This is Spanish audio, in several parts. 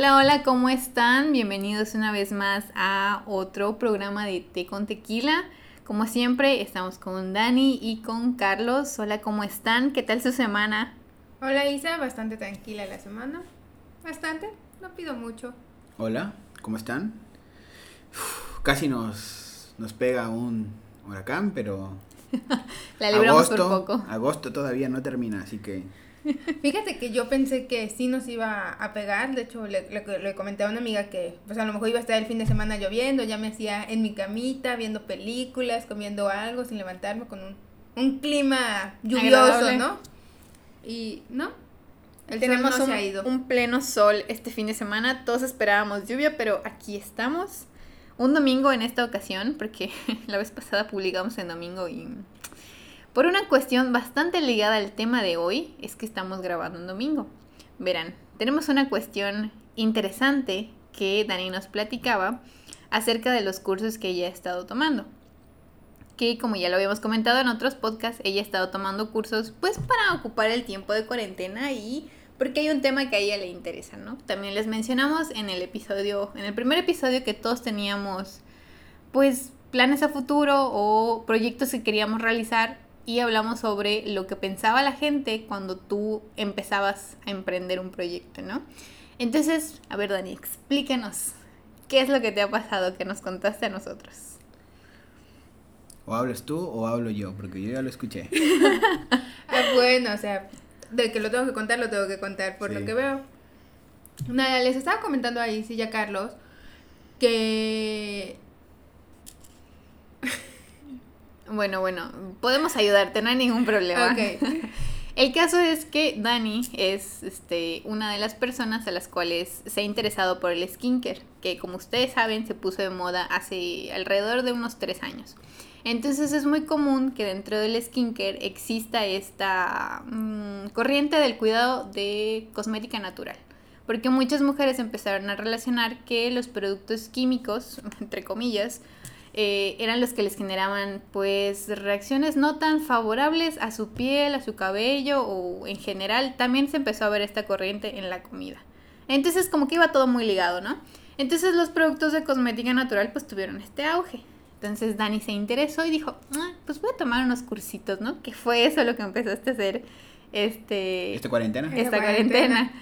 Hola, hola, ¿cómo están? Bienvenidos una vez más a otro programa de Té con Tequila. Como siempre, estamos con Dani y con Carlos. Hola, ¿cómo están? ¿Qué tal su semana? Hola Isa, bastante tranquila la semana. Bastante, no pido mucho. Hola, ¿cómo están? Uf, casi nos, nos pega un huracán, pero La libramos agosto, por poco. agosto todavía no termina, así que Fíjate que yo pensé que sí nos iba a pegar. De hecho, le, le, le comenté a una amiga que pues a lo mejor iba a estar el fin de semana lloviendo. Ya me hacía en mi camita, viendo películas, comiendo algo sin levantarme con un, un clima lluvioso, Agradable. ¿no? Y no, el Tenemos sol no un, se ha ido. un pleno sol este fin de semana. Todos esperábamos lluvia, pero aquí estamos. Un domingo en esta ocasión, porque la vez pasada publicamos en domingo y por una cuestión bastante ligada al tema de hoy, es que estamos grabando un domingo. Verán, tenemos una cuestión interesante que Dani nos platicaba acerca de los cursos que ella ha estado tomando. Que como ya lo habíamos comentado en otros podcasts, ella ha estado tomando cursos pues para ocupar el tiempo de cuarentena y porque hay un tema que a ella le interesa, ¿no? También les mencionamos en el episodio, en el primer episodio que todos teníamos pues planes a futuro o proyectos que queríamos realizar y hablamos sobre lo que pensaba la gente cuando tú empezabas a emprender un proyecto, ¿no? Entonces, a ver Dani, explícanos qué es lo que te ha pasado que nos contaste a nosotros. o hablas tú o hablo yo, porque yo ya lo escuché. Ah, bueno, o sea, de que lo tengo que contar, lo tengo que contar por Sí. lo que veo. Nada, les estaba comentando ahí, sí, ya Carlos, que Bueno, bueno, podemos ayudarte, no hay ningún problema. El caso es que Dani es este, una de las personas a las cuales se ha interesado por el skincare, que como ustedes saben se puso de moda hace alrededor de unos tres años. Entonces es muy común que dentro del skincare exista esta mm, corriente del cuidado de cosmética natural. Porque muchas mujeres empezaron a relacionar que los productos químicos, entre comillas, eh, eran los que les generaban pues reacciones no tan favorables a su piel, a su cabello o en general también se empezó a ver esta corriente en la comida. Entonces como que iba todo muy ligado, ¿no? Entonces los productos de cosmética natural pues tuvieron este auge. Entonces Dani se interesó y dijo, "Ah, pues voy a tomar unos cursitos, ¿no? Que fue eso lo que empezaste a hacer este ¿Esta cuarentena? Esta cuarentena. cuarentena.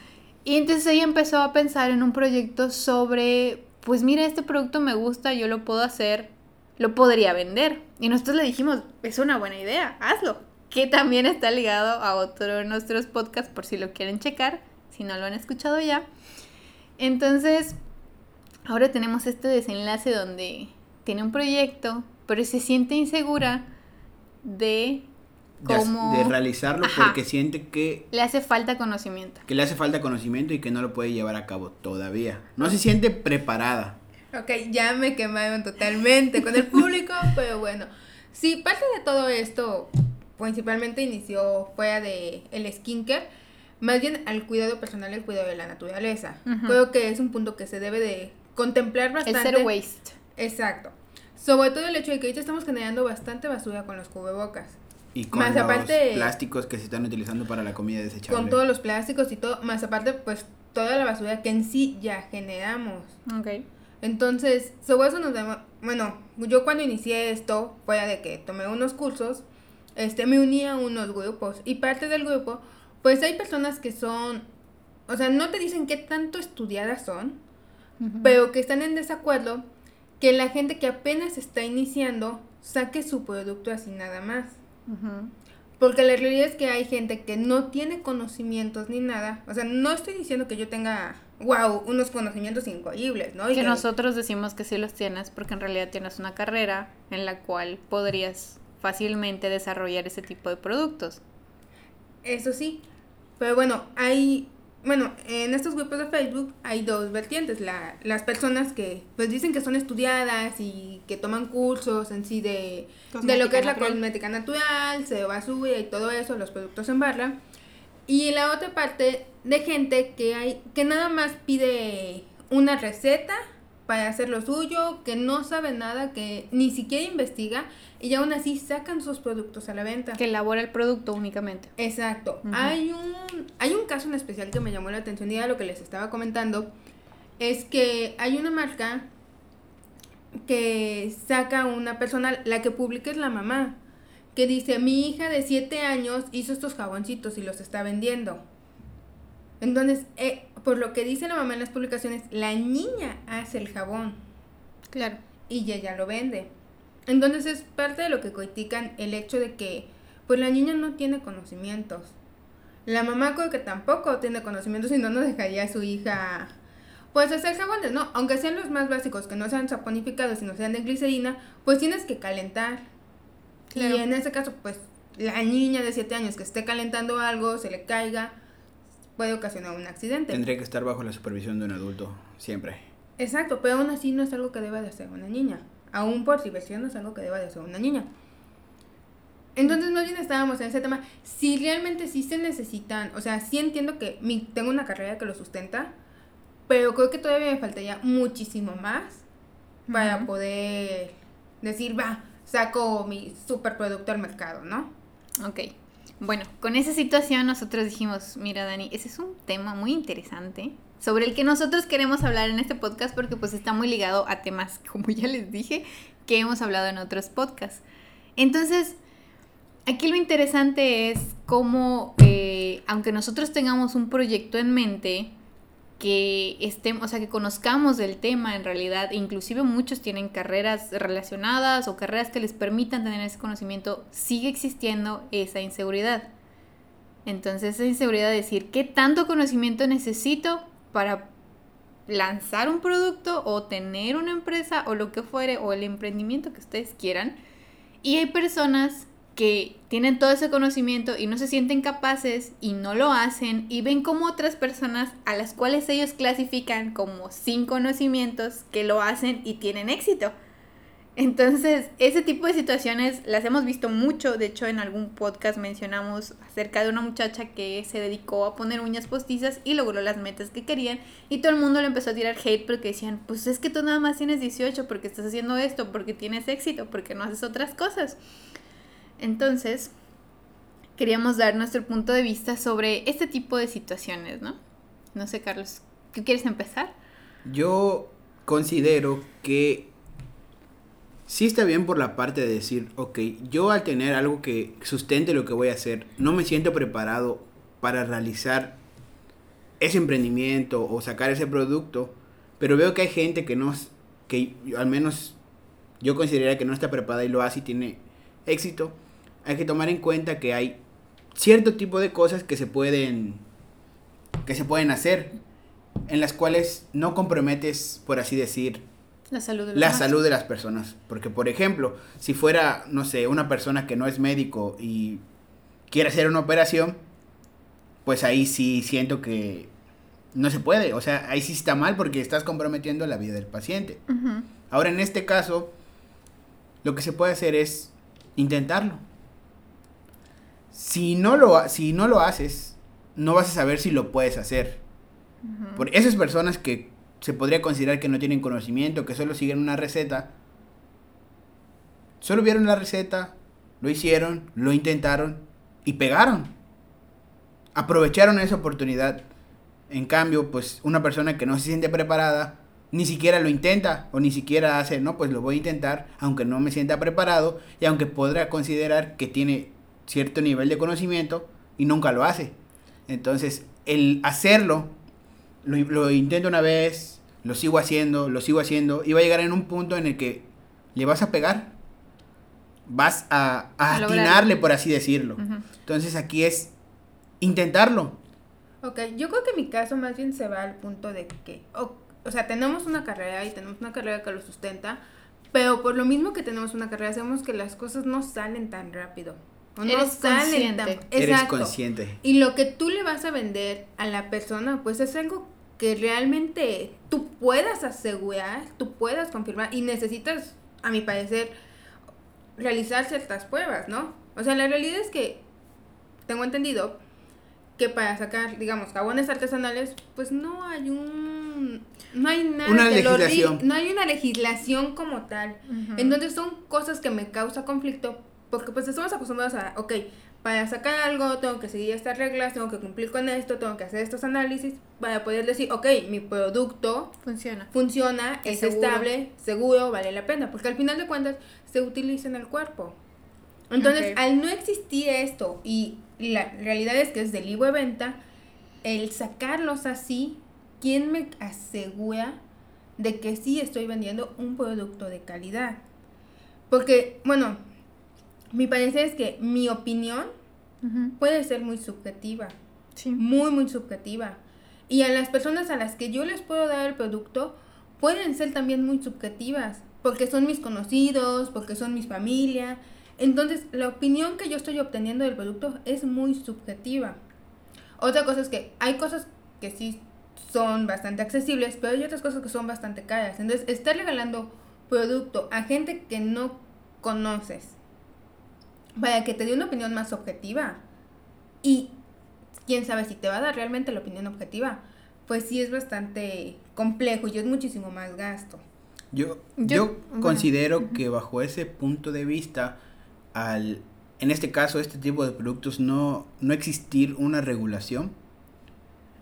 Y entonces ella empezó a pensar en un proyecto sobre, pues mira, este producto me gusta, yo lo puedo hacer, lo podría vender. Y nosotros le dijimos, es una buena idea, hazlo. Que también está ligado a otro de nuestros podcasts por si lo quieren checar, si no lo han escuchado ya. Entonces, ahora tenemos este desenlace donde tiene un proyecto, pero se siente insegura de cómo de realizarlo Ajá. porque siente que, le hace falta conocimiento. que le hace falta conocimiento y que no lo puede llevar a cabo todavía. No se siente preparada. Ok, ya me quemaron totalmente con el público, pero bueno. Sí, parte de todo esto principalmente inició fuera de el skincare, más bien al cuidado personal, el cuidado de la naturaleza. Creo que es un punto que se debe de contemplar El bastante. zero waste. Exacto. Sobre todo el hecho de que ahorita estamos generando bastante basura con los cubrebocas. Y con Más los aparte- plásticos que se están utilizando para la comida desechable. Con todos los plásticos y todo, más aparte pues toda la basura que en sí ya generamos. Ok. Entonces, sobre eso nos damos, bueno, yo cuando inicié esto, fuera de que tomé unos cursos, este, me uní a unos grupos y parte del grupo, pues hay personas que son, o sea, no te dicen qué tanto estudiadas son, pero que están en desacuerdo que la gente que apenas está iniciando saque su producto así nada más. Porque la realidad es que hay gente que no tiene conocimientos ni nada. O sea, no estoy diciendo que yo tenga, wow, unos conocimientos increíbles, ¿no? Y Que nosotros decimos que sí los tienes porque en realidad tienes una carrera en la cual podrías fácilmente desarrollar ese tipo de productos. Eso sí. Pero bueno, hay, bueno, en estos grupos de Facebook hay dos vertientes. La, las personas que pues dicen que son estudiadas y que toman cursos en sí de, de lo que es la natural. cosmética natural, se basura y todo eso, los productos en barra. Y la otra parte de gente que hay que nada más pide una receta para hacer lo suyo, que no sabe nada, que ni siquiera investiga y aún así sacan sus productos a la venta. Que elabora el producto únicamente. Exacto. Hay un hay un caso en especial que me llamó la atención y era lo que les estaba comentando es que hay una marca que saca una persona, la que publica es la mamá, que dice, mi hija de 7 años hizo estos jaboncitos y los está vendiendo. Entonces, eh, por lo que dice la mamá en las publicaciones, la niña hace el jabón. Claro. Y ella lo vende. Entonces es parte de lo que critican el hecho de que, pues la niña no tiene conocimientos. La mamá creo que tampoco tiene conocimientos y no nos dejaría a su hija pues hacer jabones, ¿no? Aunque sean los más básicos, que no sean saponificados, sino sean de glicerina, pues tienes que calentar. Y en ese caso, pues la niña de 7 años que esté calentando algo, se le caiga, puede ocasionar un accidente. Tendría que estar bajo la supervisión de un adulto, siempre. Exacto, pero aún así no es algo que deba de hacer una niña. Aún por diversión no es algo que deba de hacer una niña. Entonces, más bien estábamos en ese tema. Si realmente sí se necesitan, o sea, sí entiendo que mi, tengo una carrera que lo sustenta, pero creo que todavía me faltaría muchísimo más para poder decir, va, saco mi superproducto al mercado, ¿no? Ok. Bueno, con esa situación nosotros dijimos, mira Dani, ese es un tema muy interesante sobre el que nosotros queremos hablar en este podcast porque pues está muy ligado a temas, como ya les dije, que hemos hablado en otros podcasts. Entonces, aquí lo interesante es cómo, eh, aunque nosotros tengamos un proyecto en mente, que estemos, o sea, que conozcamos del tema en realidad, inclusive muchos tienen carreras relacionadas o carreras que les permitan tener ese conocimiento, sigue existiendo esa inseguridad. Entonces, esa inseguridad de decir, ¿qué tanto conocimiento necesito para lanzar un producto o tener una empresa o lo que fuere o el emprendimiento que ustedes quieran? Y hay personas que tienen todo ese conocimiento y no se sienten capaces y no lo hacen y ven como otras personas a las cuales ellos clasifican como sin conocimientos que lo hacen y tienen éxito. Entonces, ese tipo de situaciones las hemos visto mucho. De hecho, en algún podcast mencionamos acerca de una muchacha que se dedicó a poner uñas postizas y logró las metas que querían. Y todo el mundo le empezó a tirar hate porque decían, pues es que tú nada más tienes 18 porque estás haciendo esto, porque tienes éxito, porque no haces otras cosas. Entonces, queríamos dar nuestro punto de vista sobre este tipo de situaciones, ¿no? No sé, Carlos, ¿qué quieres empezar? Yo considero que sí está bien por la parte de decir, ok, yo al tener algo que sustente lo que voy a hacer, no me siento preparado para realizar ese emprendimiento o sacar ese producto, pero veo que hay gente que no, que al menos yo consideraría que no está preparada y lo hace y tiene éxito, hay que tomar en cuenta que hay cierto tipo de cosas que se pueden que se pueden hacer en las cuales no comprometes, por así decir, la salud de, la salud de las personas. Porque, por ejemplo, si fuera, no sé, una persona que no es médico y quiere hacer una operación, pues ahí sí siento que no se puede. O sea, ahí sí está mal porque estás comprometiendo la vida del paciente. Ahora, en este caso, lo que se puede hacer es intentarlo si no lo, si no lo haces, no vas a saber si lo puedes hacer. Por esas personas que se podría considerar que no tienen conocimiento, que solo siguen una receta, solo vieron la receta, lo hicieron, lo intentaron y pegaron. Aprovecharon esa oportunidad. En cambio, pues una persona que no se siente preparada, ni siquiera lo intenta o ni siquiera hace, no, pues lo voy a intentar, aunque no me sienta preparado y aunque podrá considerar que tiene cierto nivel de conocimiento y nunca lo hace. Entonces, el hacerlo, lo, intento una vez, lo sigo haciendo, lo sigo haciendo, y va a llegar en un punto en el que le vas a pegar, vas a, atinarle, por así decirlo. Entonces, aquí es intentarlo. Ok, yo creo que mi caso más bien se va al punto de que, o sea, tenemos una carrera y tenemos una carrera que lo sustenta, pero por lo mismo que tenemos una carrera, sabemos que las cosas no salen tan rápido. Eres consciente. Eres consciente. Y lo que tú le vas a vender a la persona, pues es algo que realmente tú puedas asegurar, tú puedas confirmar y necesitas, a mi parecer, realizar ciertas pruebas, ¿no? O sea, la realidad es que tengo entendido que para sacar, digamos, jabones artesanales, pues no hay un no hay nada una legislación. no hay una legislación como tal. Entonces son cosas que me causa conflicto porque pues estamos acostumbrados a, ok, para sacar algo tengo que seguir estas reglas, tengo que cumplir con esto, tengo que hacer estos análisis para poder decir, ok, mi producto Funciona. funciona, Es es, seguro. estable, seguro, vale la pena, porque al final de cuentas se utiliza en el cuerpo. Entonces, Ok. al no existir esto y la realidad es que es de libre venta, el sacarlos así, ¿quién me asegura de que sí estoy vendiendo un producto de calidad? Porque, bueno, mi parecer es que mi opinión puede ser muy subjetiva Sí. muy, muy subjetiva. Y a las personas a las que yo les puedo dar el producto pueden ser también muy subjetivas, porque son mis conocidos, porque son mis familia. Entonces, la opinión que yo estoy obteniendo del producto es muy subjetiva. Otra cosa es que hay cosas que sí son bastante accesibles, pero hay otras cosas que son bastante caras. Entonces, estar regalando producto a gente que no conoces para que te dé una opinión más objetiva. Y quién sabe si te va a dar realmente la opinión objetiva, pues sí es bastante complejo y es muchísimo más gasto. Yo, Yo- yo, bueno, considero que bajo ese punto de vista, al, en este caso, este tipo de productos no, no existir una regulación,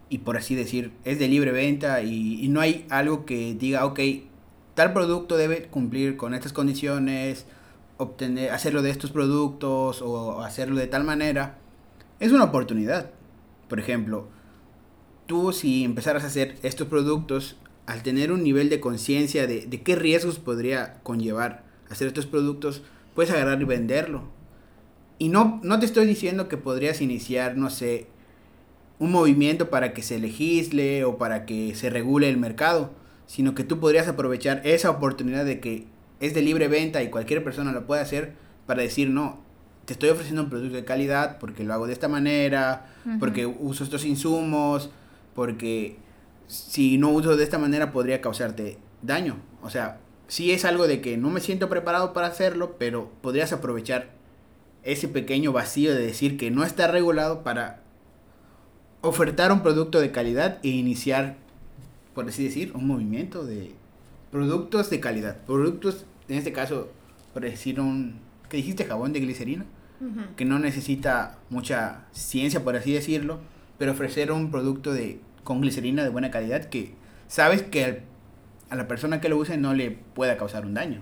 y por así decir, es de libre venta y, y no hay algo que diga, ok, tal producto debe cumplir con estas condiciones, obtener, hacerlo de estos productos o hacerlo de tal manera, es una oportunidad. Por ejemplo, tú si empezaras a hacer estos productos, al tener un nivel de conciencia de, de qué riesgos podría conllevar hacer estos productos, puedes agarrar y venderlo. Y no, no te estoy diciendo que podrías iniciar, no sé, un movimiento para que se legisle o para que se regule el mercado, sino que tú podrías aprovechar esa oportunidad de que es de libre venta y cualquier persona lo puede hacer para decir, no, te estoy ofreciendo un producto de calidad porque lo hago de esta manera, porque uso estos insumos, porque si no uso de esta manera podría causarte daño. O sea, sí es algo de que no me siento preparado para hacerlo, pero podrías aprovechar ese pequeño vacío de decir que no está regulado para ofertar un producto de calidad e iniciar, por así decir, un movimiento de productos de calidad. Productos, en este caso, por decir un, ¿qué dijiste? Jabón de glicerina que no necesita mucha ciencia, por así decirlo, pero ofrecer un producto de, con glicerina de buena calidad que sabes que al- a la persona que lo use no le pueda causar un daño.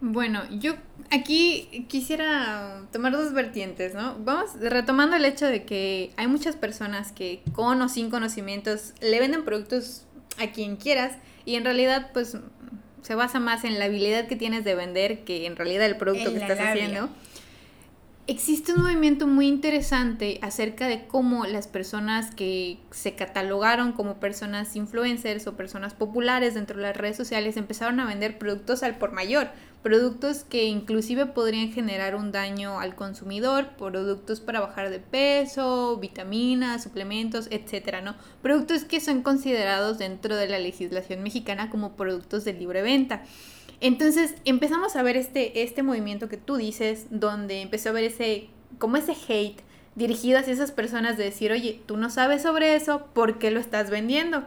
Bueno, yo aquí quisiera tomar dos vertientes, ¿no? Vamos retomando el hecho de que hay muchas personas que con o sin conocimientos le venden productos a quien quieras y en realidad pues se basa más en la habilidad que tienes de vender que en realidad el producto En que estás labia. haciendo. Existe un movimiento muy interesante acerca de cómo las personas que se catalogaron como personas influencers o personas populares dentro de las redes sociales empezaron a vender productos al por mayor, productos que inclusive podrían generar un daño al consumidor, productos para bajar de peso, vitaminas, suplementos, etcétera, ¿no? Productos que son considerados dentro de la legislación mexicana como productos de libre venta. Entonces empezamos a ver este, este movimiento que tú dices, donde empezó a ver ese, como ese hate dirigido hacia esas personas de decir, oye, tú no sabes sobre eso, ¿por qué lo estás vendiendo?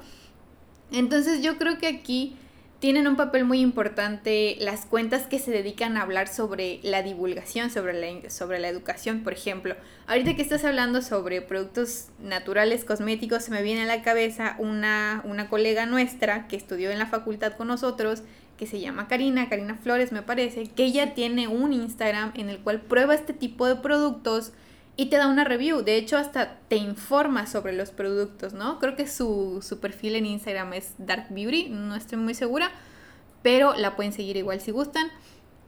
Entonces yo creo que aquí tienen un papel muy importante las cuentas que se dedican a hablar sobre la divulgación, sobre la, sobre la educación, por ejemplo. Ahorita que estás hablando sobre productos naturales cosméticos, se me viene a la cabeza una, una colega nuestra que estudió en la facultad con nosotros, que se llama Karina, Karina Flores me parece, que ella tiene un Instagram en el cual prueba este tipo de productos y te da una review. De hecho, hasta te informa sobre los productos, ¿no? Creo que su, su perfil en Instagram es Dark Beauty, no estoy muy segura, pero la pueden seguir igual si gustan.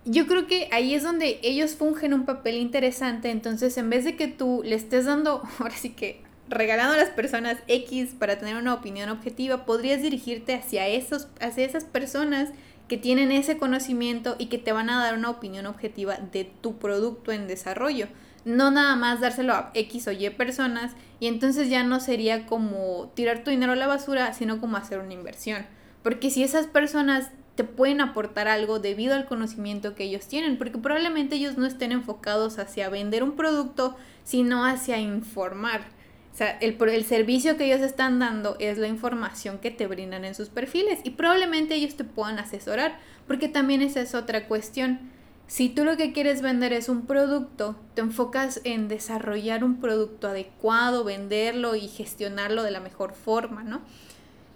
Yo creo que ahí es donde ellos fungen un papel interesante, entonces en vez de que tú le estés dando, ahora sí que regalando a las personas X para tener una opinión objetiva, podrías dirigirte hacia, esos, hacia esas personas que tienen ese conocimiento y que te van a dar una opinión objetiva de tu producto en desarrollo. No nada más dárselo a X o Y personas y entonces ya no sería como tirar tu dinero a la basura, sino como hacer una inversión. Porque si esas personas te pueden aportar algo debido al conocimiento que ellos tienen, porque probablemente ellos no estén enfocados hacia vender un producto, sino hacia informar. O sea, el, el, servicio que ellos están dando es la información que te brindan en sus perfiles y probablemente ellos te puedan asesorar, porque también esa es otra cuestión. Si tú lo que quieres vender es un producto, te enfocas en desarrollar un producto adecuado, venderlo y gestionarlo de la mejor forma, ¿no?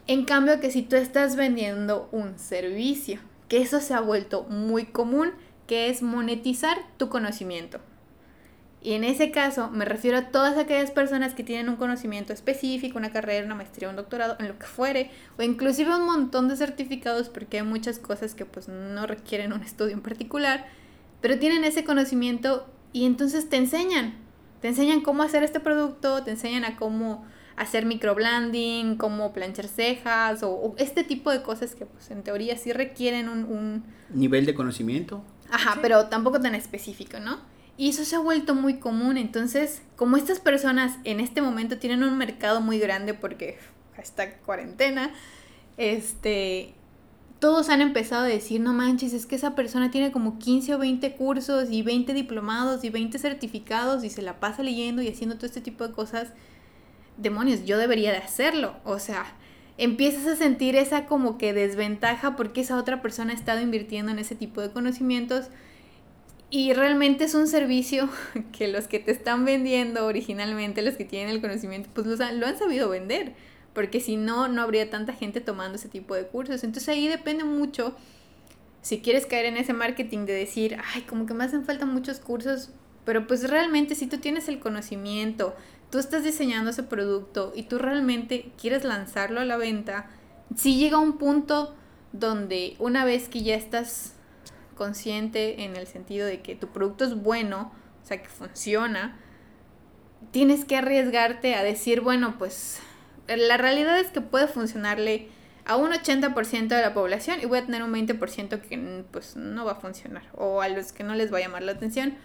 En cambio que si tú estás vendiendo un servicio, que eso se ha vuelto muy común, que es monetizar tu conocimiento. Y en ese caso me refiero a todas aquellas personas que tienen un conocimiento específico, una carrera, una maestría, un doctorado, en lo que fuere, o inclusive un montón de certificados porque hay muchas cosas que pues no requieren un estudio en particular, pero tienen ese conocimiento y entonces te enseñan, te enseñan cómo hacer este producto, te enseñan a cómo hacer microblending, cómo planchar cejas o, este tipo de cosas que pues en teoría sí requieren un... un... Nivel de conocimiento. Ajá, pero tampoco tan específico, ¿no? Y eso se ha vuelto muy común. Entonces, como estas personas en este momento tienen un mercado muy grande porque está cuarentena, este, todos han empezado a decir, no manches, es que esa persona tiene como 15 o 20 cursos y 20 diplomados y 20 certificados y se la pasa leyendo y haciendo todo este tipo de cosas. Demonios, yo debería de hacerlo. O sea, empiezas a sentir esa como que desventaja porque esa otra persona ha estado invirtiendo en ese tipo de conocimientos y realmente es un servicio que los que te están vendiendo originalmente, los que tienen el conocimiento, pues lo han, sabido vender. Porque si no, no habría tanta gente tomando ese tipo de cursos. Entonces ahí depende mucho si quieres caer en ese marketing de decir, ay, como que me hacen falta muchos cursos. Pero pues realmente si tú tienes el conocimiento, tú estás diseñando ese producto y tú realmente quieres lanzarlo a la venta, si llega un punto donde una vez que ya estás consciente en el sentido de que tu producto es bueno, o sea, que funciona, tienes que arriesgarte a decir, bueno, pues la realidad es que puede funcionarle a un 80% de la población y voy a tener un 20% que pues no va a funcionar o a los que no les va a llamar la atención,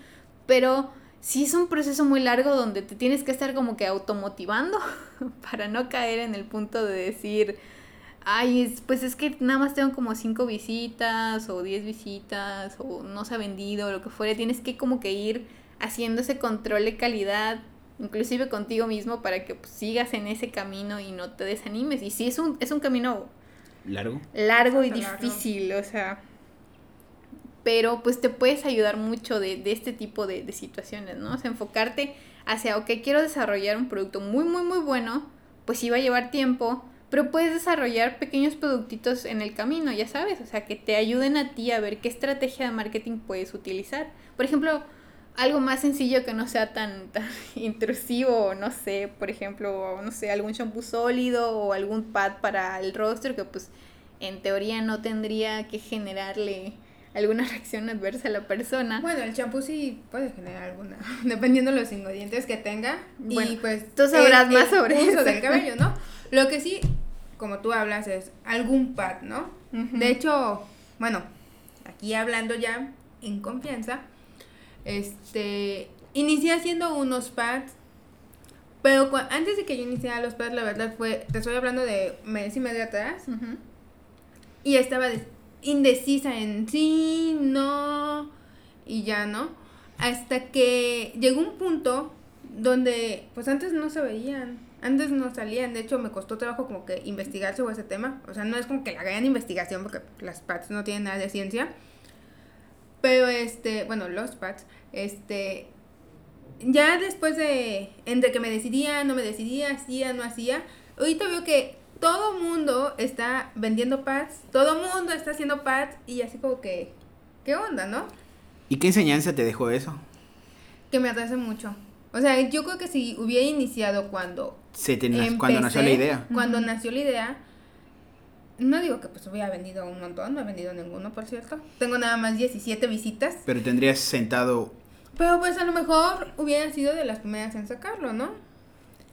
pero si es un proceso muy largo donde te tienes que estar como que automotivando para no caer en el punto de decir, ay, pues es que nada más tengo como cinco visitas o diez visitas o no se ha vendido o lo que fuera. Tienes que como que ir haciendo ese control de calidad, inclusive contigo mismo, para que pues, sigas en ese camino y no te desanimes. Y sí, es un, es un camino largo. Largo y difícil, o sea. Pero pues te puedes ayudar mucho de, de este tipo de, de situaciones, ¿no? O sea, enfocarte hacia, ok, quiero desarrollar un producto muy, muy, muy bueno, pues sí va a llevar tiempo, pero puedes desarrollar pequeños productitos en el camino, ya sabes, o sea, que te ayuden a ti a ver qué estrategia de marketing puedes utilizar. Por ejemplo, algo más sencillo que no sea tan, tan intrusivo, no sé, por ejemplo, no sé, algún shampoo sólido o algún pad para el rostro que pues en teoría no tendría que generarle alguna reacción adversa a la persona. Bueno, el champú sí puede generar alguna, dependiendo de los ingredientes que tenga. y pues tú sabrás más sobre eso del cabello, ¿no? Lo que sí como tú hablas, es algún pad, ¿no? De hecho, bueno, aquí hablando ya en confianza, este, inicié haciendo unos pads, pero antes de que yo iniciara los pads, la verdad fue, te estoy hablando de mes y medio atrás, y estaba indecisa en sí, no, y ya, ¿no? Hasta que llegó un punto donde, pues antes no se veían, antes no salían, de hecho me costó trabajo como que investigar sobre ese tema. O sea, no es como que la gran investigación porque las pads no tienen nada de ciencia. Pero este, bueno, los pads, este, ya después de, entre que me decidía, no me decidía, hacía, no hacía, ahorita veo que todo mundo está vendiendo pads, todo mundo está haciendo pads y así como que, ¿qué onda, no? ¿Y qué enseñanza te dejó eso? Que me atrase mucho. O sea, yo creo que si hubiera iniciado cuando se cuando nació la idea. Cuando nació la idea, no digo que pues hubiera vendido un montón, no he vendido ninguno, por cierto. Tengo nada más 17 visitas. Pero tendrías sentado... Pero pues a lo mejor hubiera sido de las primeras en sacarlo, ¿no?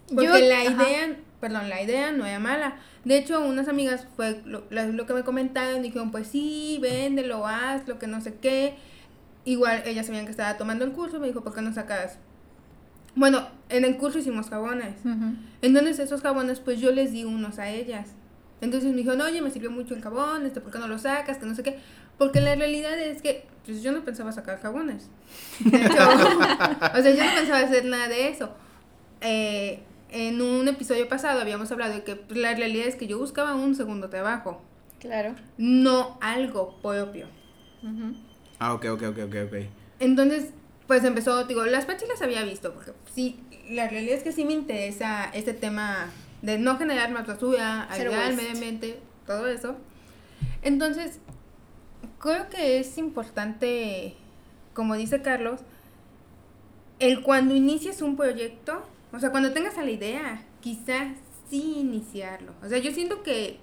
Porque la idea, perdón, la idea no era mala. De hecho, unas amigas fue lo, lo que me comentaron, dijeron, pues sí, véndelo, haz, lo que no sé qué. Igual ellas sabían que estaba tomando el curso, me dijo, ¿por qué no sacas bueno, en el curso hicimos jabones. Entonces esos jabones, pues yo les di unos a ellas. Entonces me dijeron, oye, me sirvió mucho el jabón, este, ¿por qué no lo sacas? Que no sé qué. Porque la realidad es que, pues yo no pensaba sacar jabones. De hecho, o sea, yo no pensaba hacer nada de eso. Eh, en un episodio pasado habíamos hablado de que pues, la realidad es que yo buscaba un segundo trabajo. Claro. No algo propio. Ah, ok, ok, ok, ok, ok. Entonces, pues empezó, digo, las patches las había visto, porque sí, la realidad es que sí me interesa este tema de no generar más basura, ayudar al medio ambiente, todo eso. Entonces, creo que es importante, como dice Carlos, el cuando inicies un proyecto, o sea, cuando tengas a la idea, quizás sí iniciarlo. O sea, yo siento que,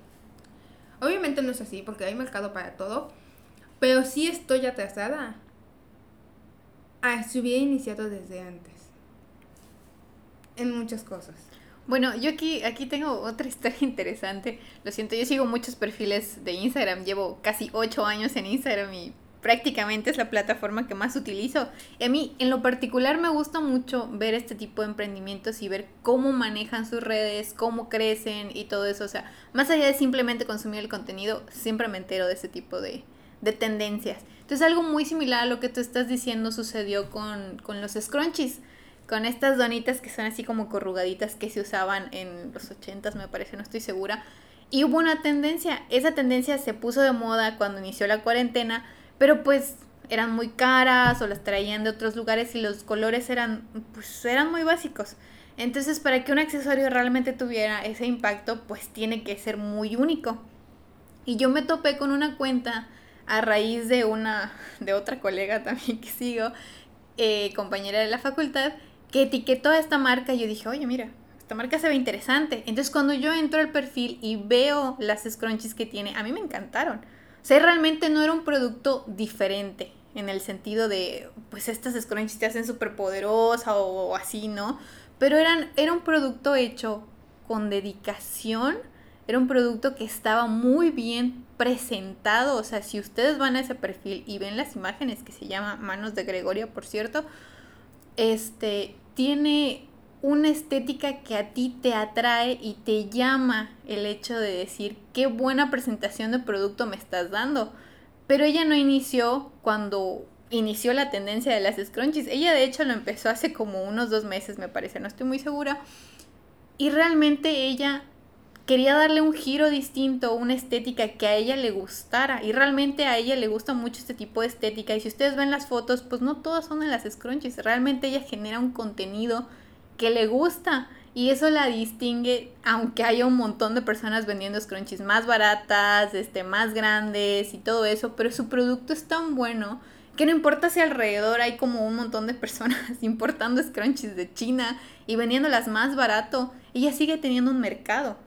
obviamente no es así, porque hay mercado para todo, pero sí estoy atrasada. Ah, se hubiera iniciado desde antes. En muchas cosas. Bueno, yo aquí, aquí tengo otra historia interesante. Lo siento, yo sigo muchos perfiles de Instagram. Llevo casi ocho años en Instagram y prácticamente es la plataforma que más utilizo. Y a mí, en lo particular, me gusta mucho ver este tipo de emprendimientos y ver cómo manejan sus redes, cómo crecen y todo eso. O sea, más allá de simplemente consumir el contenido, siempre me entero de ese tipo de, de tendencias. Entonces, algo muy similar a lo que tú estás diciendo sucedió con, con los scrunchies con estas donitas que son así como corrugaditas que se usaban en los ochentas me parece, no estoy segura. Y hubo una tendencia, esa tendencia se puso de moda cuando inició la cuarentena, pero pues eran muy caras o las traían de otros lugares y los colores eran pues eran muy básicos. Entonces, para que un accesorio realmente tuviera ese impacto, pues tiene que ser muy único. Y yo me topé con una cuenta a raíz de una de otra colega también que sigo, eh, compañera de la facultad, que etiquetó a esta marca y yo dije, oye, mira, esta marca se ve interesante. Entonces cuando yo entro al perfil y veo las scrunchies que tiene, a mí me encantaron. O sea, realmente no era un producto diferente en el sentido de, pues estas scrunchies te hacen súper poderosa o, o así, ¿no? Pero eran, era un producto hecho con dedicación, era un producto que estaba muy bien presentado, o sea, si ustedes van a ese perfil y ven las imágenes que se llama Manos de Gregoria, por cierto, este tiene una estética que a ti te atrae y te llama el hecho de decir qué buena presentación de producto me estás dando. Pero ella no inició cuando inició la tendencia de las scrunchies. Ella de hecho lo empezó hace como unos dos meses, me parece, no estoy muy segura. Y realmente ella quería darle un giro distinto, una estética que a ella le gustara. Y realmente a ella le gusta mucho este tipo de estética. Y si ustedes ven las fotos, pues no todas son de las scrunchies. Realmente ella genera un contenido que le gusta. Y eso la distingue, aunque haya un montón de personas vendiendo scrunchies más baratas, este, más grandes y todo eso, pero su producto es tan bueno que no importa si alrededor hay como un montón de personas importando scrunchies de China y vendiéndolas más barato, ella sigue teniendo un mercado,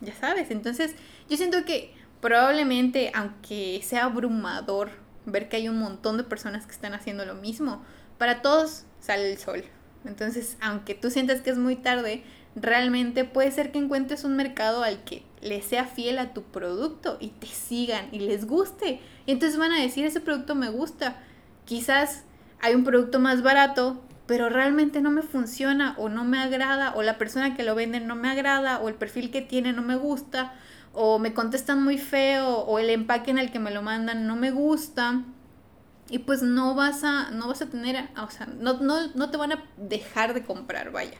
ya sabes. Entonces, yo siento que probablemente, aunque sea abrumador ver que hay un montón de personas que están haciendo lo mismo, para todos sale el sol. Entonces, aunque tú sientas que es muy tarde, realmente puede ser que encuentres un mercado al que le sea fiel a tu producto y te sigan y les guste. Y entonces van a decir, ese producto me gusta. Quizás hay un producto más barato, pero realmente no me funciona o no me agrada o la persona que lo vende no me agrada o el perfil que tiene no me gusta o me contestan muy feo o el empaque en el que me lo mandan no me gusta y pues no vas a no vas a tener o sea no, no, no te van a dejar de comprar vaya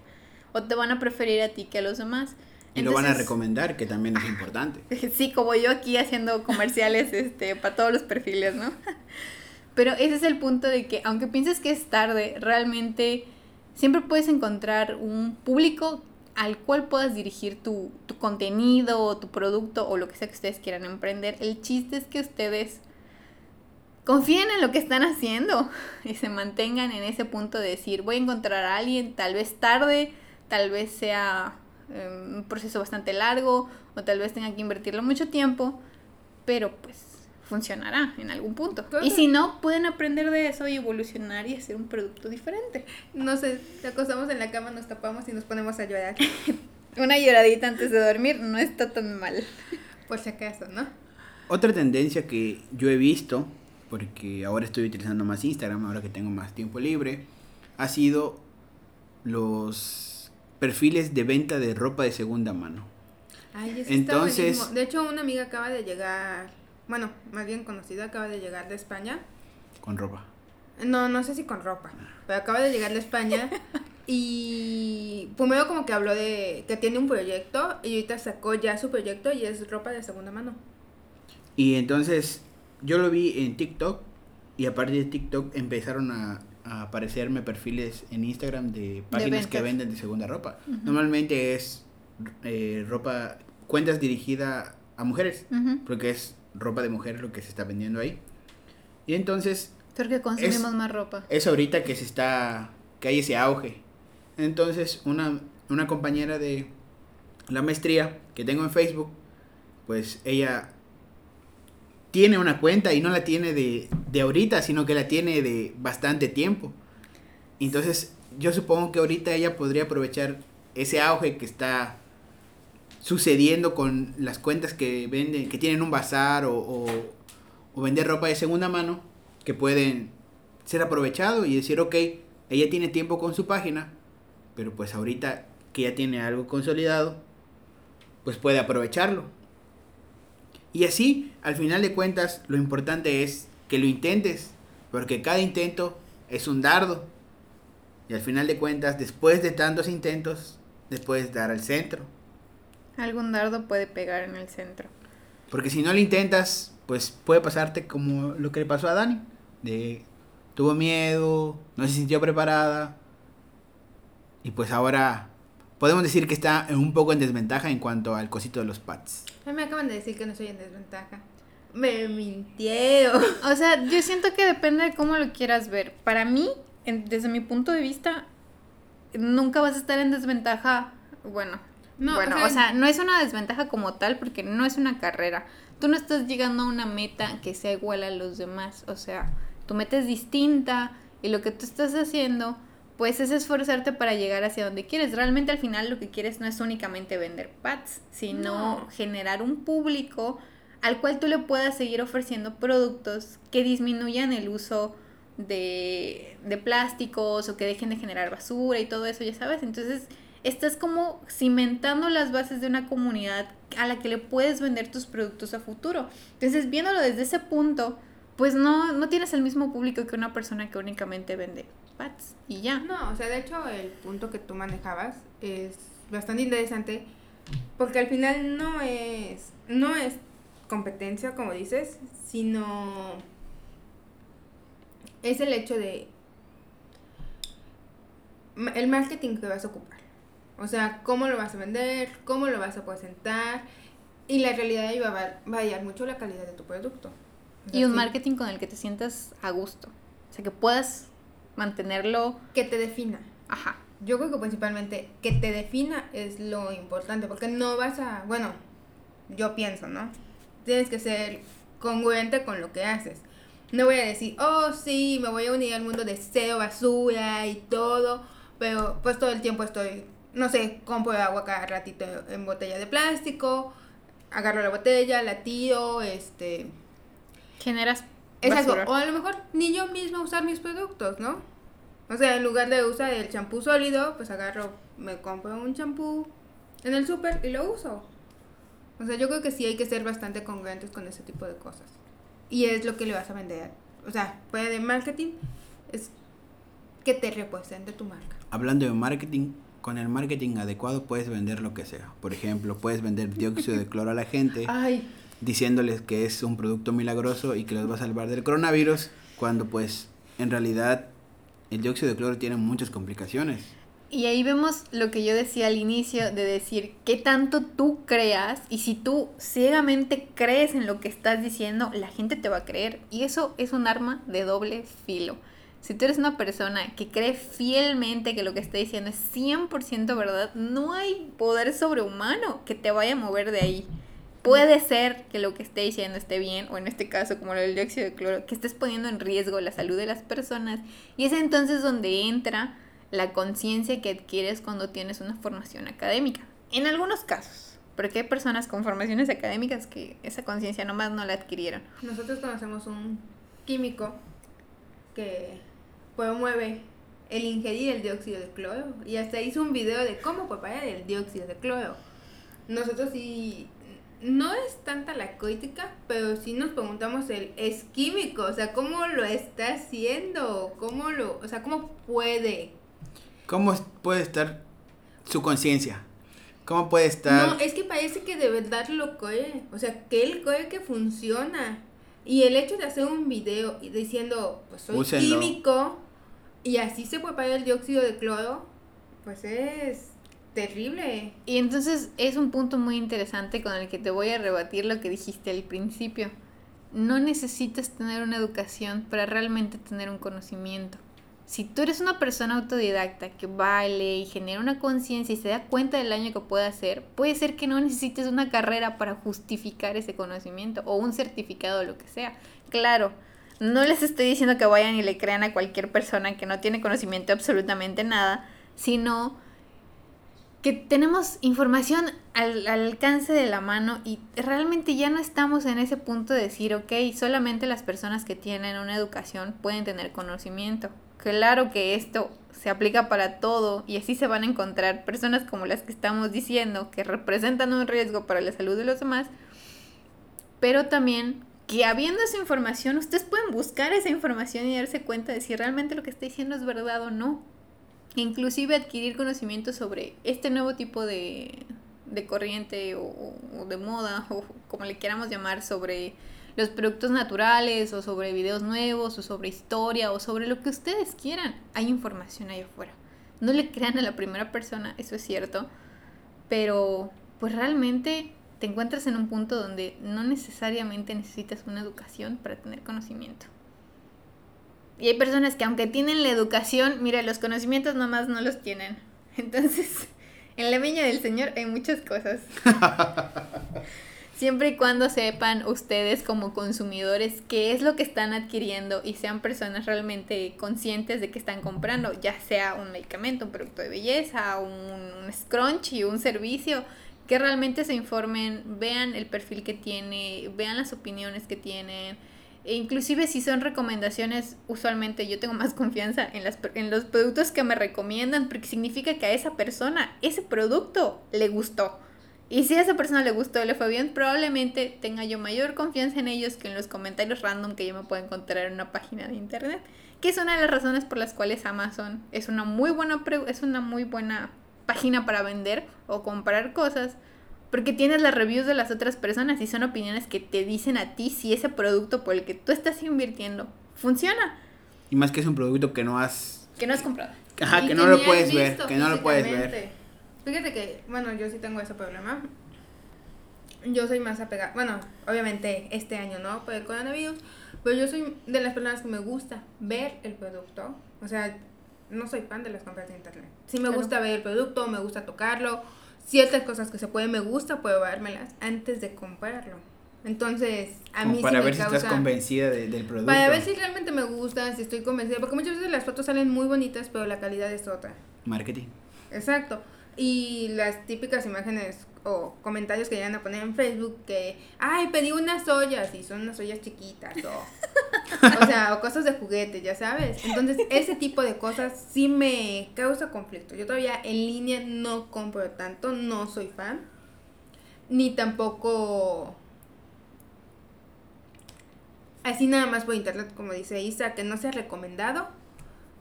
o te van a preferir a ti que a los demás Y lo van a recomendar, que también es importante. Sí, como yo aquí haciendo comerciales este, para todos los perfiles, ¿no? Pero ese es el punto de que, aunque pienses que es tarde, realmente siempre puedes encontrar un público al cual puedas dirigir tu, tu contenido o tu producto o lo que sea que ustedes quieran emprender. El chiste es que ustedes confíen en lo que están haciendo y se mantengan en ese punto de decir, voy a encontrar a alguien, tal vez tarde, tal vez sea eh, un proceso bastante largo o tal vez tenga que invertirlo mucho tiempo, pero pues funcionará en algún punto. Claro. Y si no, pueden aprender de eso y evolucionar y hacer un producto diferente. No sé, te acostamos en la cama, nos tapamos y nos ponemos a llorar. Una lloradita antes de dormir no está tan mal. Por si acaso, ¿no? Otra tendencia que yo he visto, porque ahora estoy utilizando más Instagram, ahora que tengo más tiempo libre, ha sido los perfiles de venta de ropa de segunda mano. Ay, eso está Entonces- buenísimo. De hecho, una amiga acaba de llegar, bueno, más bien conocida, acaba de llegar de España. Con ropa. No, no sé si con ropa, pero acaba de llegar de España y primero como que habló de que tiene un proyecto y ahorita sacó ya su proyecto y es ropa de segunda mano. Y entonces yo lo vi en TikTok y a partir de TikTok empezaron a, a aparecerme perfiles en Instagram de páginas que venden de segunda ropa. Normalmente es eh, ropa, cuentas dirigida a mujeres, porque es ropa de mujeres lo que se está vendiendo ahí. Y entonces Porque consumimos Es- más ropa. es ahorita que se está, que hay ese auge. Entonces, una, una compañera de la maestría que tengo en Facebook, pues ella tiene una cuenta y no la tiene de, de ahorita, sino que la tiene de bastante tiempo. Entonces, yo supongo que ahorita ella podría aprovechar ese auge que está sucediendo con las cuentas que venden, que tienen un bazar o, o, vender ropa de segunda mano, que pueden ser aprovechado y decir, ok, ella tiene tiempo con su página, pero pues ahorita que ya tiene algo consolidado, pues puede aprovecharlo. Y así, al final de cuentas, lo importante es que lo intentes, porque cada intento es un dardo. Y al final de cuentas, después de tantos intentos, les puedes dar al centro. Algún dardo puede pegar en el centro. Porque si no lo intentas, pues puede pasarte como lo que le pasó a Dani. De tuvo miedo, no se sintió preparada. Y pues ahora podemos decir que está un poco en desventaja en cuanto al cosito de los pads. A mí me acaban de decir que no soy en desventaja. Me mintieron. O sea, yo siento que depende de cómo lo quieras ver. Para mí, en- desde mi punto de vista, nunca vas a estar en desventaja. Bueno, No, bueno, o sea- o sea, no es una desventaja como tal porque no es una carrera. Tú no estás llegando a una meta que sea igual a los demás. O sea, tu meta es distinta y lo que tú estás haciendo, pues es esforzarte para llegar hacia donde quieres. Realmente al final lo que quieres no es únicamente vender pads, sino No. generar un público al cual tú le puedas seguir ofreciendo productos que disminuyan el uso de, de plásticos o que dejen de generar basura y todo eso, ya sabes. Entonces, estás como cimentando las bases de una comunidad a la que le puedes vender tus productos a futuro. Entonces, viéndolo desde ese punto, pues no, no tienes el mismo público que una persona que únicamente vende pads y ya. No, o sea, de hecho el punto que tú manejabas es bastante interesante porque al final no es no es competencia como dices, sino es el hecho de el marketing que vas a ocupar. O sea, cómo lo vas a vender, cómo lo vas a presentar y la realidad ahí va a va- variar mucho la calidad de tu producto. O sea, Y un sí, marketing con el que te sientas a gusto. O sea, que puedas mantenerlo, que te defina. ajá. Yo creo que principalmente que te defina es lo importante, porque no vas a, bueno, yo pienso, ¿no? Tienes que ser congruente con lo que haces. No voy a decir, oh, sí, me voy a unir al mundo de cero basura y todo, pero pues todo el tiempo estoy, no sé, compro agua cada ratito en botella de plástico, agarro la botella, la tiro, este... Generas Es algo, basura. o a lo mejor ni yo misma usar mis productos, ¿no? O sea, en lugar de usar el champú sólido, pues agarro, me compro un champú en el súper y lo uso. O sea, yo creo que sí hay que ser bastante congruentes con ese tipo de cosas. Y es lo que le vas a vender. O sea, fuera de marketing, es que te represente tu marca. Hablando de marketing, con el marketing adecuado puedes vender lo que sea. Por ejemplo, puedes vender dióxido de cloro a la gente. Ay, diciéndoles que es un producto milagroso y que los va a salvar del coronavirus, cuando pues en realidad el dióxido de cloro tiene muchas complicaciones. Y ahí vemos lo que yo decía al inicio de decir qué tanto tú creas y si tú ciegamente crees en lo que estás diciendo, la gente te va a creer. Y eso es un arma de doble filo. Si tú eres una persona que cree fielmente que lo que está diciendo es 100% verdad, no hay poder sobrehumano que te vaya a mover de ahí. Puede ser que lo que esté diciendo esté bien, o en este caso, como lo del dióxido de cloro, que estés poniendo en riesgo la salud de las personas. Y es entonces donde entra la conciencia que adquieres cuando tienes una formación académica. En algunos casos, porque hay personas con formaciones académicas que esa conciencia nomás no la adquirieron. nosotros conocemos un químico que promueve el ingerir el dióxido de cloro y hasta hizo un video de cómo preparar el dióxido de cloro. Nosotros sí, no es tanta la crítica, pero sí nos preguntamos el es químico, o sea, cómo lo está haciendo, cómo lo, o sea, cómo puede. ¿Cómo puede estar su conciencia? ¿Cómo puede estar? No, es que parece que de verdad lo cree, o sea, que él cree que funciona. Y el hecho de hacer un video diciendo, pues soy Úsenlo. químico y así se prepara el dióxido de cloro, pues es terrible. Y entonces es un punto muy interesante con el que te voy a rebatir lo que dijiste al principio. No necesitas tener una educación para realmente tener un conocimiento. Si tú eres una persona autodidacta que baile y genera una conciencia y se da cuenta del daño que puede hacer, puede ser que no necesites una carrera para justificar ese conocimiento o un certificado o lo que sea. Claro, no les estoy diciendo que vayan y le crean a cualquier persona que no tiene conocimiento de absolutamente nada, sino que tenemos información al, al, alcance de la mano y realmente ya no estamos en ese punto de decir, ok, solamente las personas que tienen una educación pueden tener conocimiento. Claro que esto se aplica para todo y así se van a encontrar personas como las que estamos diciendo que representan un riesgo para la salud de los demás, pero también que habiendo esa información, ustedes pueden buscar esa información y darse cuenta de si realmente lo que está diciendo es verdad o no inclusive adquirir conocimiento sobre este nuevo tipo de, de corriente o, de moda o como le queramos llamar sobre los productos naturales o sobre videos nuevos o sobre historia o sobre lo que ustedes quieran. Hay información ahí afuera. No le crean a la primera persona, eso es cierto, pero pues realmente te encuentras en un punto donde no necesariamente necesitas una educación para tener conocimiento. Y hay personas que aunque tienen la educación, mira, los conocimientos nomás no los tienen. Entonces, en la viña del Señor hay muchas cosas. Siempre y cuando sepan ustedes como consumidores qué es lo que están adquiriendo y sean personas realmente conscientes de que están comprando, ya sea un medicamento, un producto de belleza, un, un scrunchie, un servicio, que realmente se informen, vean el perfil que tiene, vean las opiniones que tienen, e inclusive si son recomendaciones, usualmente yo tengo más confianza en, en los productos que me recomiendan porque significa que a esa persona ese producto le gustó. Y si a esa persona le gustó le fue bien, probablemente tenga yo mayor confianza en ellos que en los comentarios random que yo me puedo encontrar en una página de internet. Que es una de las razones por las cuales Amazon es una muy buena, es una muy buena página para vender o comprar cosas porque tienes las reviews de las otras personas y son opiniones que te dicen a ti si ese producto por el que tú estás invirtiendo funciona. Y más que es un producto que no has... Que no has comprado. Ajá, que, que no lo puedes ver, que no lo puedes ver. Fíjate que, bueno, yo sí tengo ese problema. Yo soy más apegada, bueno, obviamente este año no, por el coronavirus, pero yo soy de las personas que me gusta ver el producto. O sea, no soy fan de las compras de internet. Sí me claro. gusta ver el producto, me gusta tocarlo ciertas cosas que se pueden me gusta, puedo dármelas antes de comprarlo. Entonces, a Como mí para sí ver me si causa, estás convencida de, del producto. Para ver si realmente me gusta, si estoy convencida, porque muchas veces las fotos salen muy bonitas, pero la calidad es otra. Marketing. Exacto. Y las típicas imágenes o comentarios que llegan a poner en Facebook que, ay, pedí unas ollas y son unas ollas chiquitas o, o sea, o cosas de juguete, ya sabes. Entonces, ese tipo de cosas sí me causa conflicto. Yo todavía en línea no compro tanto, no soy fan, ni tampoco así nada más por internet, como dice Isa, que no sea recomendado,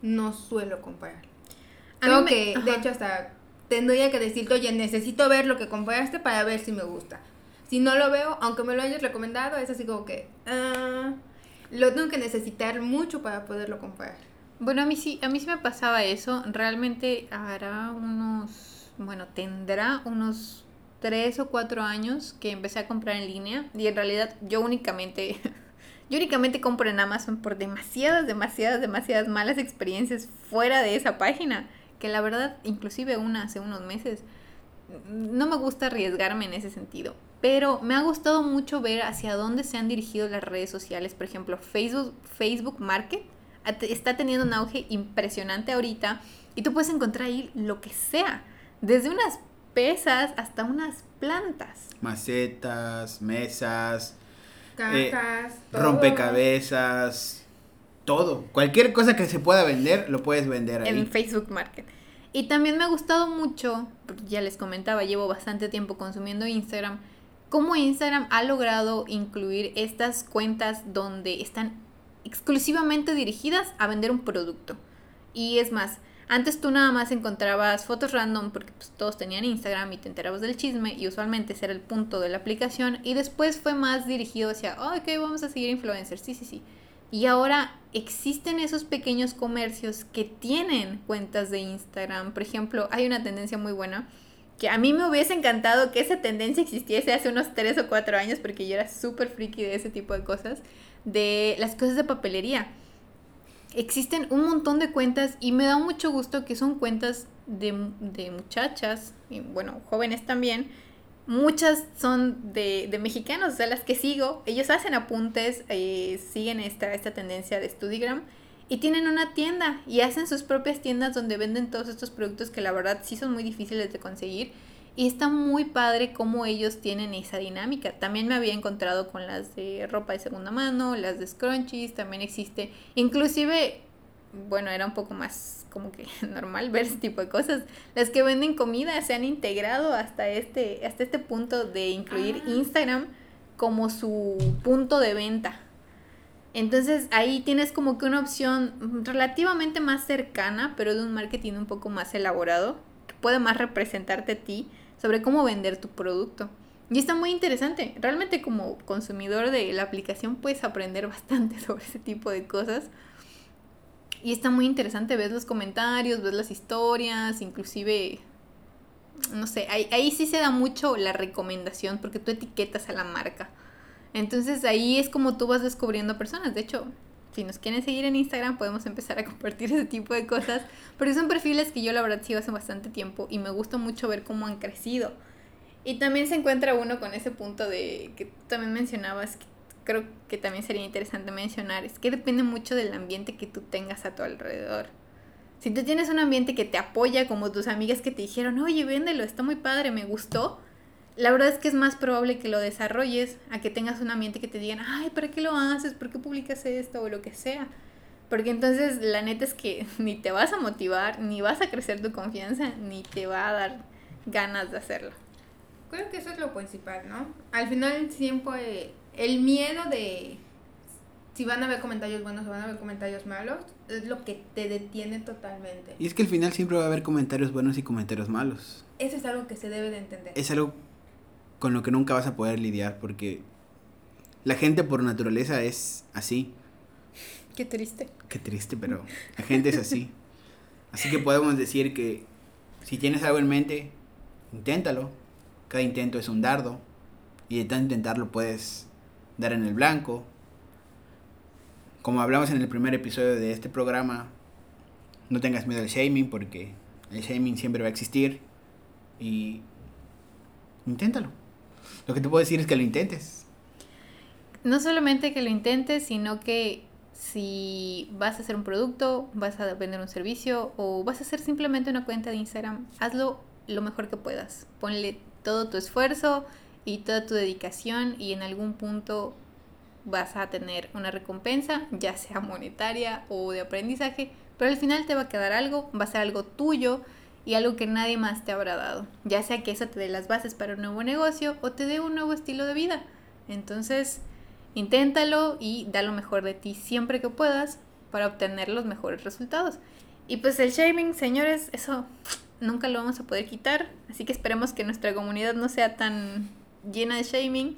no suelo comprar. Creo que, de hecho, hasta tendría que decirte, oye, necesito ver lo que compraste para ver si me gusta. Si no lo veo, aunque me lo hayas recomendado, es así como que uh, lo tengo que necesitar mucho para poderlo comprar. Bueno, a mí sí, a mí sí me pasaba eso. Realmente hará unos, bueno, tendrá unos tres o cuatro años que empecé a comprar en línea y en realidad yo únicamente, yo únicamente compro en Amazon por demasiadas, demasiadas, demasiadas malas experiencias fuera de esa página que la verdad, inclusive una hace unos meses, no me gusta arriesgarme en ese sentido. Pero me ha gustado mucho ver hacia dónde se han dirigido las redes sociales. Por ejemplo, Facebook, Facebook Market está teniendo un auge impresionante ahorita. Y tú puedes encontrar ahí lo que sea. Desde unas pesas hasta unas plantas. Macetas, mesas. Cajas. Eh, rompecabezas todo. Cualquier cosa que se pueda vender, lo puedes vender ahí. En Facebook Market. Y también me ha gustado mucho, porque ya les comentaba, llevo bastante tiempo consumiendo Instagram, cómo Instagram ha logrado incluir estas cuentas donde están exclusivamente dirigidas a vender un producto. Y es más, Antes tú nada más encontrabas fotos random porque pues, todos tenían Instagram y te enterabas del chisme y usualmente ese era el punto de la aplicación y después fue más dirigido hacia, oh, ok, vamos a seguir influencers, sí, sí, sí. Y ahora existen esos pequeños comercios que tienen cuentas de Instagram. Por ejemplo, hay una tendencia muy buena que a mí me hubiese encantado que esa tendencia existiese hace unos 3 o 4 años porque yo era súper friki de ese tipo de cosas, de las cosas de papelería existen un montón de cuentas y me da mucho gusto que son cuentas de, de muchachas, bueno, jóvenes también. Muchas son de, de, mexicanos, o sea, las que sigo. Ellos hacen apuntes, eh, siguen esta, esta tendencia de Studigram y tienen una tienda y hacen sus propias tiendas donde venden todos estos productos que la verdad sí son muy difíciles de conseguir y está muy padre cómo ellos tienen esa dinámica. También me había encontrado con las de ropa de segunda mano, las de scrunchies, también existe. Inclusive, bueno, era un poco más como que normal ver ese tipo de cosas. Las que venden comida se han integrado hasta este, hasta este punto de incluir ah. Instagram como su punto de venta. Entonces ahí tienes como que una opción relativamente más cercana, pero de un marketing un poco más elaborado, que puede más representarte a ti sobre cómo vender tu producto. Y está muy interesante. Realmente como consumidor de la aplicación puedes aprender bastante sobre ese tipo de cosas. Y está muy interesante, ves los comentarios, ves las historias, inclusive, no sé, ahí, ahí sí se da mucho la recomendación porque tú etiquetas a la marca. Entonces ahí es como tú vas descubriendo personas. De hecho, si nos quieren seguir en Instagram podemos empezar a compartir ese tipo de cosas, pero son perfiles que yo la verdad sigo hace bastante tiempo y me gusta mucho ver cómo han crecido. Y también se encuentra uno con ese punto de que también mencionabas, que creo que también sería interesante mencionar, es que depende mucho del ambiente que tú tengas a tu alrededor. Si tú tienes un ambiente que te apoya, como tus amigas que te dijeron, oye, véndelo, está muy padre, me gustó, la verdad es que es más probable que lo desarrolles a que tengas un ambiente que te digan, ay, ¿para qué lo haces? ¿Por qué publicas esto? O lo que sea. Porque entonces la neta es que ni te vas a motivar, ni vas a crecer tu confianza, ni te va a dar ganas de hacerlo. Creo que eso es lo principal, ¿no? Al final siempre el miedo de si van a haber comentarios buenos o van a haber comentarios malos, es lo que te detiene totalmente. Y es que al final siempre va a haber comentarios buenos y comentarios malos. Eso es algo que se debe de entender. Es algo con lo que nunca vas a poder lidiar porque la gente por naturaleza es así. Qué triste. Qué triste, pero la gente es así. Así que podemos decir que si tienes algo en mente, inténtalo. Cada intento es un dardo y de tanto intentarlo puedes dar en el blanco. Como hablamos en el primer episodio de este programa, no tengas miedo al shaming porque el shaming siempre va a existir y inténtalo. Lo que te puedo decir es que lo intentes. No solamente que lo intentes, sino que si vas a hacer un producto, vas a vender un servicio o vas a hacer simplemente una cuenta de Instagram, hazlo lo mejor que puedas. Ponle todo tu esfuerzo y toda tu dedicación y en algún punto vas a tener una recompensa, ya sea monetaria o de aprendizaje, pero al final te va a quedar algo, va a ser algo tuyo y algo que nadie más te habrá dado. Ya sea que eso te dé las bases para un nuevo negocio o te dé un nuevo estilo de vida. Entonces, inténtalo y da lo mejor de ti siempre que puedas para obtener los mejores resultados. Y pues el shaming, señores, eso nunca lo vamos a poder quitar. Así que esperemos que nuestra comunidad no sea tan llena de shaming.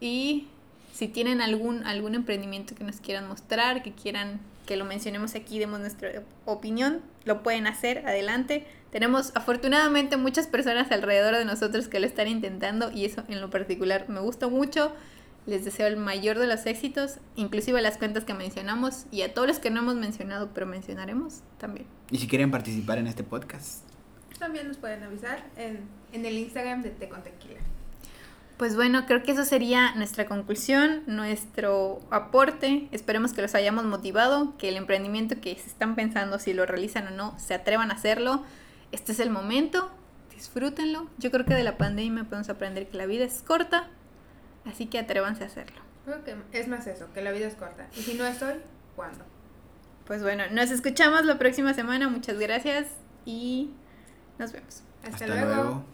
Y si tienen algún, algún emprendimiento que nos quieran mostrar, que quieran que lo mencionemos aquí, demos nuestra opinión, lo pueden hacer, adelante. Tenemos afortunadamente muchas personas alrededor de nosotros que lo están intentando y eso en lo particular me gusta mucho. Les deseo el mayor de los éxitos, inclusive a las cuentas que mencionamos y a todos los que no hemos mencionado, pero mencionaremos también. Y si quieren participar en este podcast. También nos pueden avisar en, en el Instagram de Te con Tequila. Pues bueno, creo que eso sería nuestra conclusión, nuestro aporte. Esperemos que los hayamos motivado, que el emprendimiento que se están pensando, si lo realizan o no, se atrevan a hacerlo. Este es el momento, disfrútenlo. Yo creo que de la pandemia podemos aprender que la vida es corta, así que atrévanse a hacerlo. Creo que es más eso, que la vida es corta. Y si no es hoy, ¿cuándo? Pues bueno, nos escuchamos la próxima semana. Muchas gracias y nos vemos. Hasta, luego.